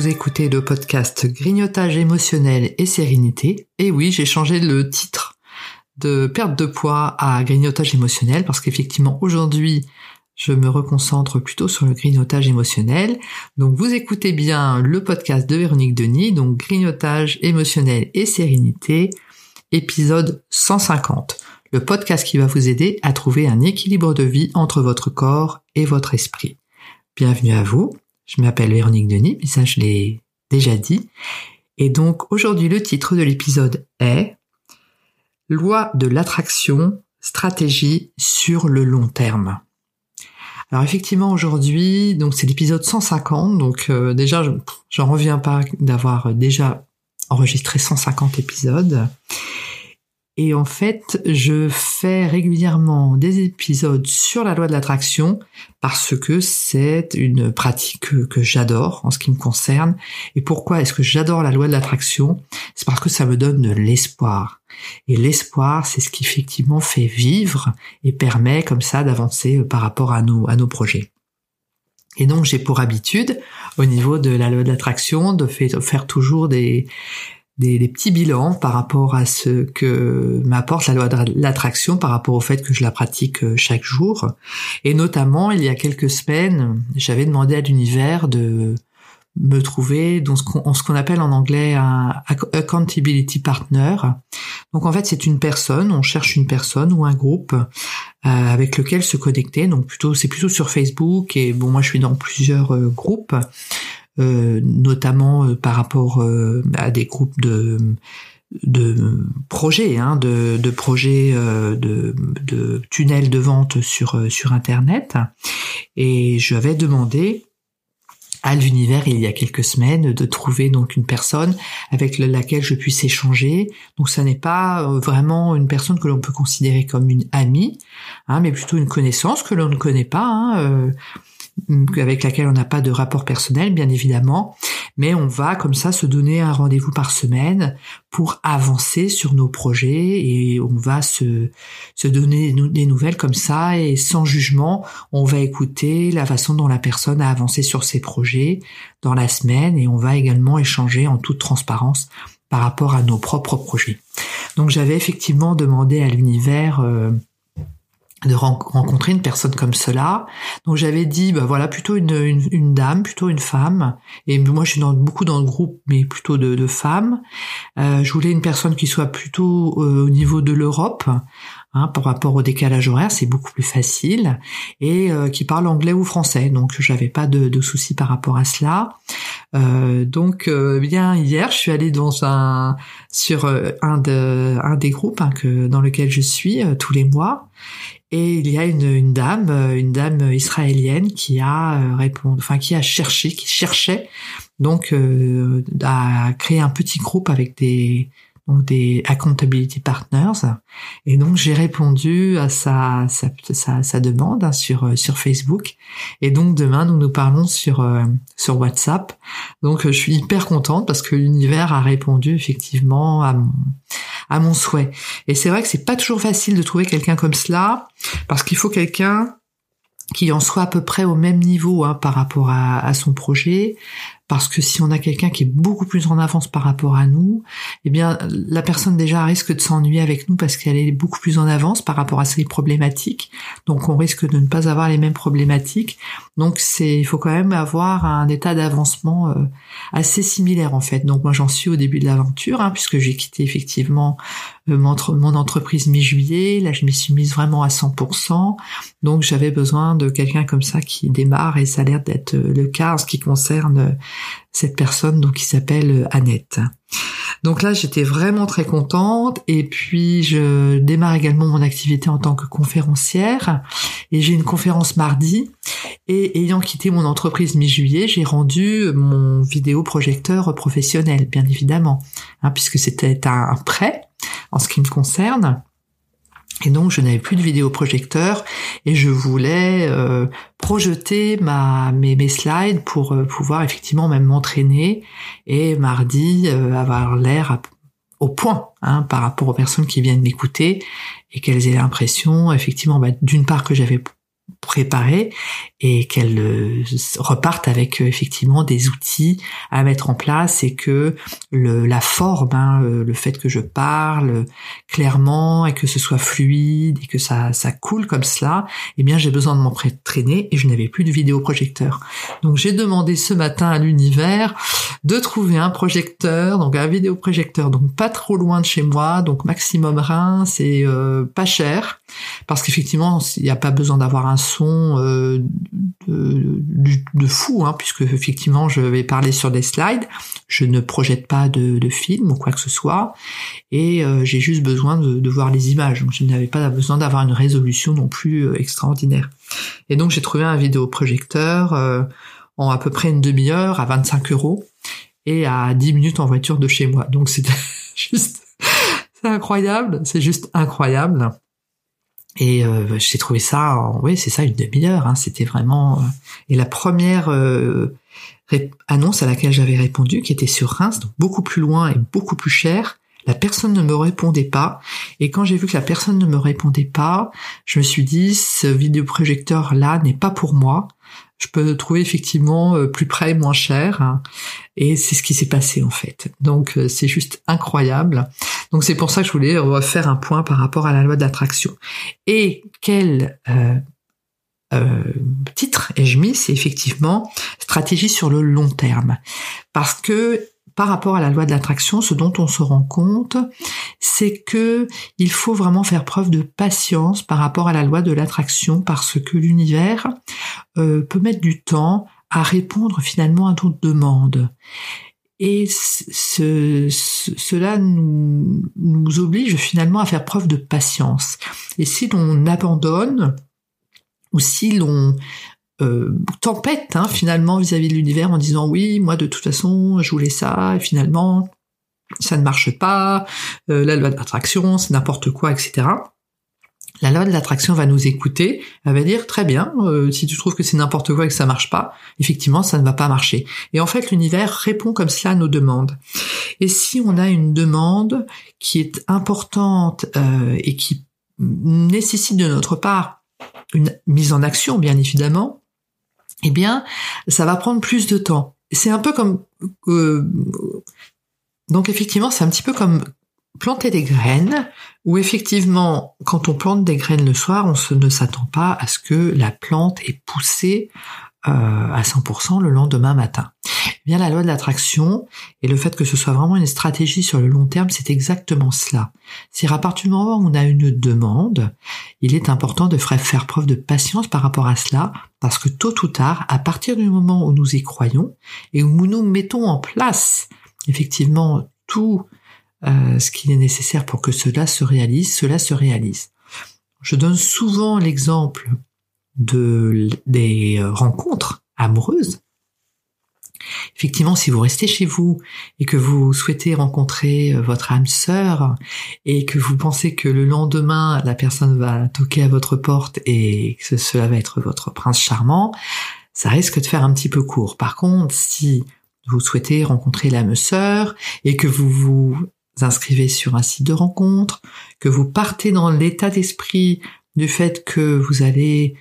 Vous écoutez le podcast Grignotage émotionnel et sérénité. Et oui, j'ai changé le titre de perte de poids à grignotage émotionnel parce qu'effectivement aujourd'hui je me reconcentre plutôt sur le grignotage émotionnel. Donc vous écoutez bien le podcast de Véronique Denis, donc grignotage émotionnel et sérénité, épisode 150. Le podcast qui va vous aider à trouver un équilibre de vie entre votre corps et votre esprit. Bienvenue à vous. Je m'appelle Véronique Denis, mais ça je l'ai déjà dit. Et donc aujourd'hui le titre de l'épisode est Loi de l'attraction, stratégie sur le long terme. Alors effectivement aujourd'hui, donc c'est l'épisode 150, donc euh, déjà j'en reviens pas d'avoir déjà enregistré 150 épisodes. Et en fait, je fais régulièrement des épisodes sur la loi de l'attraction parce que c'est une pratique que, j'adore en ce qui me concerne. Et pourquoi est-ce que j'adore la loi de l'attraction? C'est parce que ça me donne de l'espoir. Et l'espoir, c'est ce qui effectivement fait vivre et permet comme ça d'avancer par rapport à nos, à nos projets. Et donc j'ai pour habitude, au niveau de la loi de l'attraction, de faire toujours des, des, petits bilans par rapport à ce que m'apporte la loi de l'attraction, par rapport au fait que je la pratique euh, chaque jour. Et notamment, il y a quelques semaines, j'avais demandé à l'univers de me trouver dans ce qu'on appelle en anglais un accountability partner. Donc en fait c'est une personne, on cherche une personne ou un groupe euh, avec lequel se connecter. Donc plutôt c'est plutôt sur Facebook et bon moi je suis dans plusieurs euh, groupes notamment euh, par rapport euh, à des groupes de de projets, hein, de, de projets de, de tunnels de vente sur sur internet, et je vais demandé à l'univers il y a quelques semaines de trouver donc une personne avec laquelle je puisse échanger. Donc ça n'est pas vraiment une personne que l'on peut considérer comme une amie, hein, mais plutôt une connaissance que l'on ne connaît pas. Hein, avec laquelle on n'a pas de rapport personnel, bien évidemment, mais on va comme ça se donner un rendez-vous par semaine pour avancer sur nos projets et on va se, se donner des nouvelles comme ça et sans jugement, on va écouter la façon dont la personne a avancé sur ses projets dans la semaine et on va également échanger en toute transparence par rapport à nos propres projets. Donc j'avais effectivement demandé à l'univers euh, de rencontrer une personne comme cela. Donc j'avais dit, bah voilà, plutôt une, une, dame, plutôt une femme. Et moi, je suis dans, beaucoup dans le groupe, mais plutôt de, de femmes. Euh, je voulais une personne qui soit plutôt euh, au niveau de l'Europe, hein, par rapport au décalage horaire, c'est beaucoup plus facile, et euh, qui parle anglais ou français. Donc j'avais pas de, de soucis par rapport à cela. Euh, donc bien hier, je suis allée dans un sur un de un des groupes hein, que dans lequel je suis tous les mois et il y a une, une, dame, euh, une dame israélienne qui a euh, répondu, enfin qui a cherché, qui cherchait donc euh, à créer un petit groupe avec des donc des accountability partners. Et donc j'ai répondu à sa sa, sa, sa demande hein, sur sur Facebook. Et donc demain nous nous parlons sur sur WhatsApp. Donc je suis hyper contente parce que l'univers a répondu effectivement à mon à mon souhait. Et c'est vrai que c'est pas toujours facile de trouver quelqu'un comme cela, parce qu'il faut quelqu'un qui en soit à peu près au même niveau hein, par rapport à, son projet, parce que si on a quelqu'un qui est beaucoup plus en avance par rapport à nous, eh bien la personne déjà risque de s'ennuyer avec nous parce qu'elle est beaucoup plus en avance par rapport à ses problématiques. Donc on risque de ne pas avoir les mêmes problématiques. Donc c'est il faut quand même avoir un état d'avancement euh, assez similaire en fait. Donc moi j'en suis au début de l'aventure hein, puisque j'ai quitté effectivement euh, mon, mon entreprise mi-juillet. Là je m'y suis mise vraiment à 100%. Donc j'avais besoin de quelqu'un comme ça qui démarre et ça a l'air d'être le cas en ce qui concerne cette personne donc qui s'appelle euh, Annette. Donc là, j'étais vraiment très contente et puis je démarre également mon activité en tant que conférencière et j'ai une conférence mardi et ayant quitté mon entreprise mi-juillet, j'ai rendu mon vidéoprojecteur professionnel, bien évidemment, hein, puisque c'était un prêt en ce qui me concerne. Et donc je n'avais plus de vidéoprojecteur et je voulais euh, projeter mes slides pour euh, pouvoir effectivement même m'entraîner et mardi euh, avoir l'air au point hein, par rapport aux personnes qui viennent m'écouter et qu'elles aient l'impression effectivement bah, d'une part que j'avais préparée et qu'elle euh, reparte avec euh, effectivement des outils à mettre en place et que le, la forme, hein, euh, le fait que je parle clairement et que ce soit fluide et que ça, ça coule comme cela, eh bien j'ai besoin de m'entraîner et je n'avais plus de vidéoprojecteur. Donc j'ai demandé ce matin à l'univers de trouver un projecteur, donc un vidéoprojecteur, donc pas trop loin de chez moi, donc maximum rein, c'est pas cher parce qu'effectivement il n'y a pas besoin d'avoir un son de, fou, hein, puisque effectivement je vais parler sur des slides, je ne projette pas de, de film ou quoi que ce soit, et euh, j'ai juste besoin de, voir les images, donc je n'avais pas besoin d'avoir une résolution non plus euh, extraordinaire. Et donc j'ai trouvé un vidéoprojecteur euh, en à peu près une demi-heure à 25 euros et à 10 minutes en voiture de chez moi. Donc c'était juste, c'est incroyable, c'est juste incroyable. Et euh, j'ai trouvé ça, oui, c'est ça, une demi-heure. Hein, C'était vraiment. Euh, et la première euh, annonce à laquelle j'avais répondu, qui était sur Reims, donc beaucoup plus loin et beaucoup plus cher, la personne ne me répondait pas. Et quand j'ai vu que la personne ne me répondait pas, je me suis dit, ce vidéoprojecteur-là n'est pas pour moi je peux le trouver effectivement euh, plus près, moins cher. Hein. et c'est ce qui s'est passé en fait. Donc euh, c'est juste incroyable. Donc c'est pour ça que je voulais refaire un point par rapport à la loi d'attraction. Et quel euh, euh, titre ai-je mis? C'est effectivement stratégie sur le long terme. Parce que par rapport à la loi de l'attraction, ce dont on se rend compte, c'est que il faut vraiment faire preuve de patience par rapport à la loi de l'attraction parce que l'univers euh, peut mettre du temps à répondre finalement à nos demandes. Et ce, cela nous, nous oblige finalement à faire preuve de patience. Et si l'on abandonne, ou si l'on euh, tempête hein, finalement vis-à-vis de l'univers en disant oui, moi de toute façon je voulais ça et finalement ça ne marche pas, euh, la loi de l'attraction c'est n'importe quoi, etc. La loi de l'attraction va nous écouter, elle va dire très bien, euh, si tu trouves que c'est n'importe quoi et que ça marche pas, effectivement ça ne va pas marcher. Et en fait l'univers répond comme cela à nos demandes. Et si on a une demande qui est importante et qui nécessite de notre part une mise en action bien évidemment, eh bien, ça va prendre plus de temps. C'est un peu comme... Euh, donc effectivement, c'est un petit peu comme planter des graines, où effectivement, quand on plante des graines le soir, on ne s'attend pas à ce que la plante ait poussé euh, à 100% le lendemain matin. Eh bien, la loi de l'attraction et le fait que ce soit vraiment une stratégie sur le long terme, c'est exactement cela. C'est à partir du moment où on a une demande, il est important de faire preuve de patience par rapport à cela, parce que tôt ou tard, à partir du moment où nous y croyons et où nous mettons en place effectivement tout euh, ce qui est nécessaire pour que cela se réalise, cela se réalise. Je donne souvent l'exemple de, des euh, rencontres amoureuses. Effectivement, si vous restez chez vous et que vous souhaitez rencontrer euh, votre âme sœur et que vous pensez que le lendemain la personne va toquer à votre porte et que cela va être votre prince charmant, ça risque de faire un petit peu court. Par contre, si vous souhaitez rencontrer l'âme sœur et que vous vous inscrivez sur un site de rencontre, que vous partez dans l'état d'esprit du fait que vous allez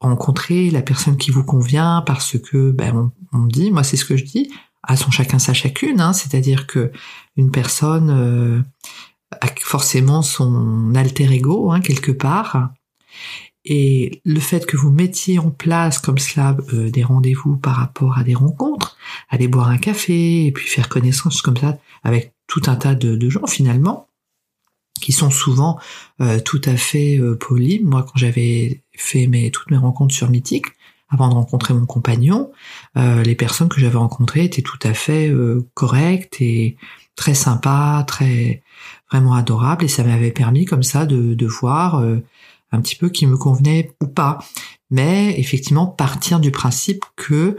rencontrer la personne qui vous convient parce que ben on, dit, moi c'est ce que je dis, à son chacun sa chacune, hein, c'est-à-dire que une personne euh, a forcément son alter ego hein, quelque part. Et le fait que vous mettiez en place comme cela euh, des rendez-vous par rapport à des rencontres, aller boire un café et puis faire connaissance comme ça avec tout un tas de, de gens finalement, qui sont souvent euh, tout à fait euh, polis. Moi, quand j'avais fait mes, toutes mes rencontres sur Mythique, avant de rencontrer mon compagnon, euh, les personnes que j'avais rencontrées étaient tout à fait correctes et très sympas, très vraiment adorables, et ça m'avait permis comme ça de, de voir un petit peu qui me convenait ou pas. Mais effectivement, partir du principe que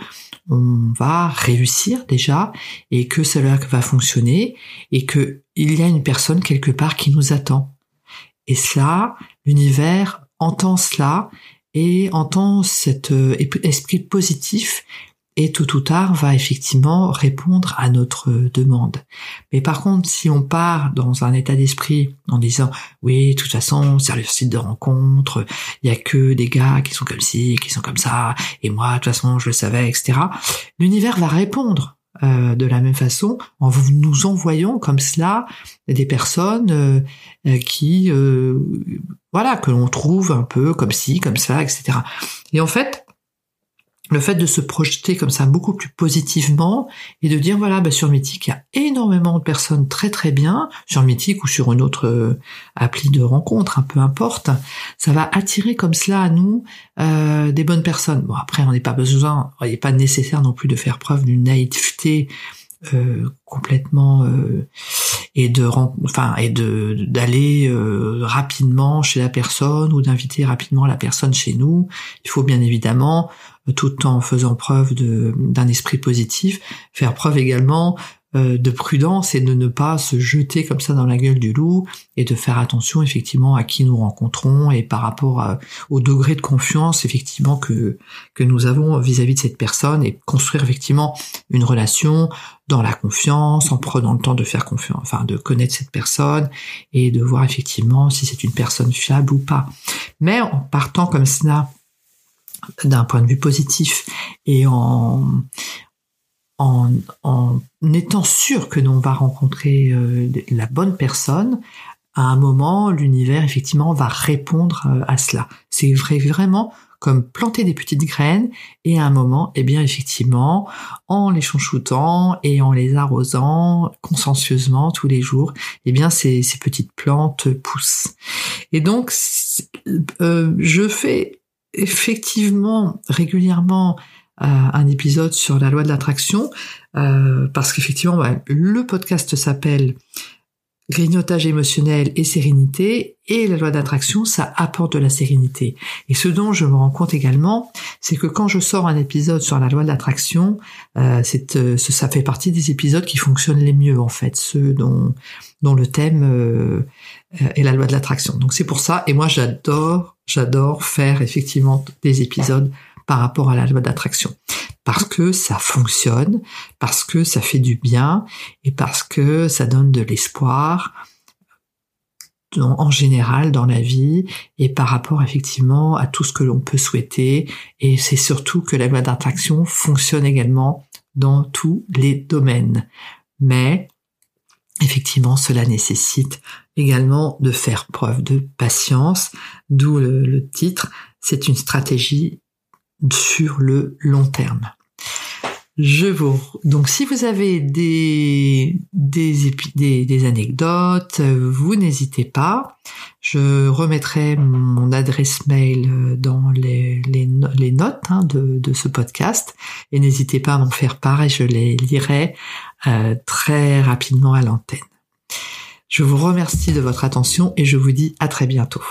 on va réussir déjà et que cela va fonctionner et que il y a une personne quelque part qui nous attend. Et cela, l'univers entend cela et entend cet euh, esprit positif et tout ou tard va effectivement répondre à notre demande. Mais par contre, si on part dans un état d'esprit en disant oui, de toute façon, c'est le site de rencontre, il y a que des gars qui sont comme ci, qui sont comme ça, et moi, de toute façon, je le savais, etc. L'univers va répondre euh, de la même façon en nous envoyant comme cela des personnes euh, euh, qui voilà que l'on trouve un peu comme ci comme ça etc et en fait le fait de se projeter comme ça beaucoup plus positivement et de dire voilà bah, sur Mythique il y a énormément de personnes très très bien. Sur Mythique ou sur une autre euh, appli de rencontre un peu importe ça va attirer comme cela à nous euh, des bonnes personnes. Bon après on n'est pas besoin il n'est pas nécessaire non plus de faire preuve d'une naïveté euh, complètement et de enfin et de d'aller rapidement chez la personne ou d'inviter rapidement la personne chez nous. Il faut bien évidemment tout en faisant preuve d'un esprit positif, faire preuve également euh, de prudence et de ne pas se jeter comme ça dans la gueule du loup et de faire attention effectivement à qui nous rencontrons et par rapport au degré de confiance effectivement que que nous avons vis-à-vis de cette personne et construire effectivement une relation dans la confiance en prenant le temps de faire confiance enfin de connaître cette personne et de voir effectivement si c'est une personne fiable ou pas. Mais en partant comme cela d'un point de vue positif et en, en, étant sûr que l'on va rencontrer euh, la bonne personne, à un moment, l'univers effectivement va répondre euh, à cela. C'est vrai vraiment comme planter des petites graines et à un moment, eh bien effectivement, en les chouchoutant et en les arrosant consciencieusement tous les jours, eh bien ces, petites plantes poussent. Et donc, euh, je fais effectivement régulièrement un épisode sur la loi de l'attraction euh, parce qu'effectivement bah, le podcast s'appelle grignotage émotionnel et sérénité et la loi d'attraction ça apporte de la sérénité. Et ce dont je me rends compte également c'est que quand je sors un épisode sur la loi de l'attraction euh, euh, ça fait partie des épisodes qui fonctionnent les mieux en fait ceux dont dont le thème euh, est la loi de l'attraction. Donc c'est pour ça et moi j'adore j'adore faire effectivement des épisodes par rapport à la loi d'attraction parce que ça fonctionne, parce que ça fait du bien et parce que ça donne de l'espoir en général dans la vie et par rapport effectivement à tout ce que l'on peut souhaiter et c'est surtout que la loi d'attraction fonctionne également dans tous les domaines. Mais effectivement, cela nécessite également de faire preuve de patience, d'où le, titre, c'est une stratégie sur le long terme. Je vous donc si vous avez des des, des, anecdotes, vous n'hésitez pas. Je remettrai mon adresse mail dans les, les, notes hein, de, de ce podcast et n'hésitez pas à m'en faire part et je les lirai euh, très rapidement à l'antenne. Je vous remercie de votre attention et je vous dis à très bientôt.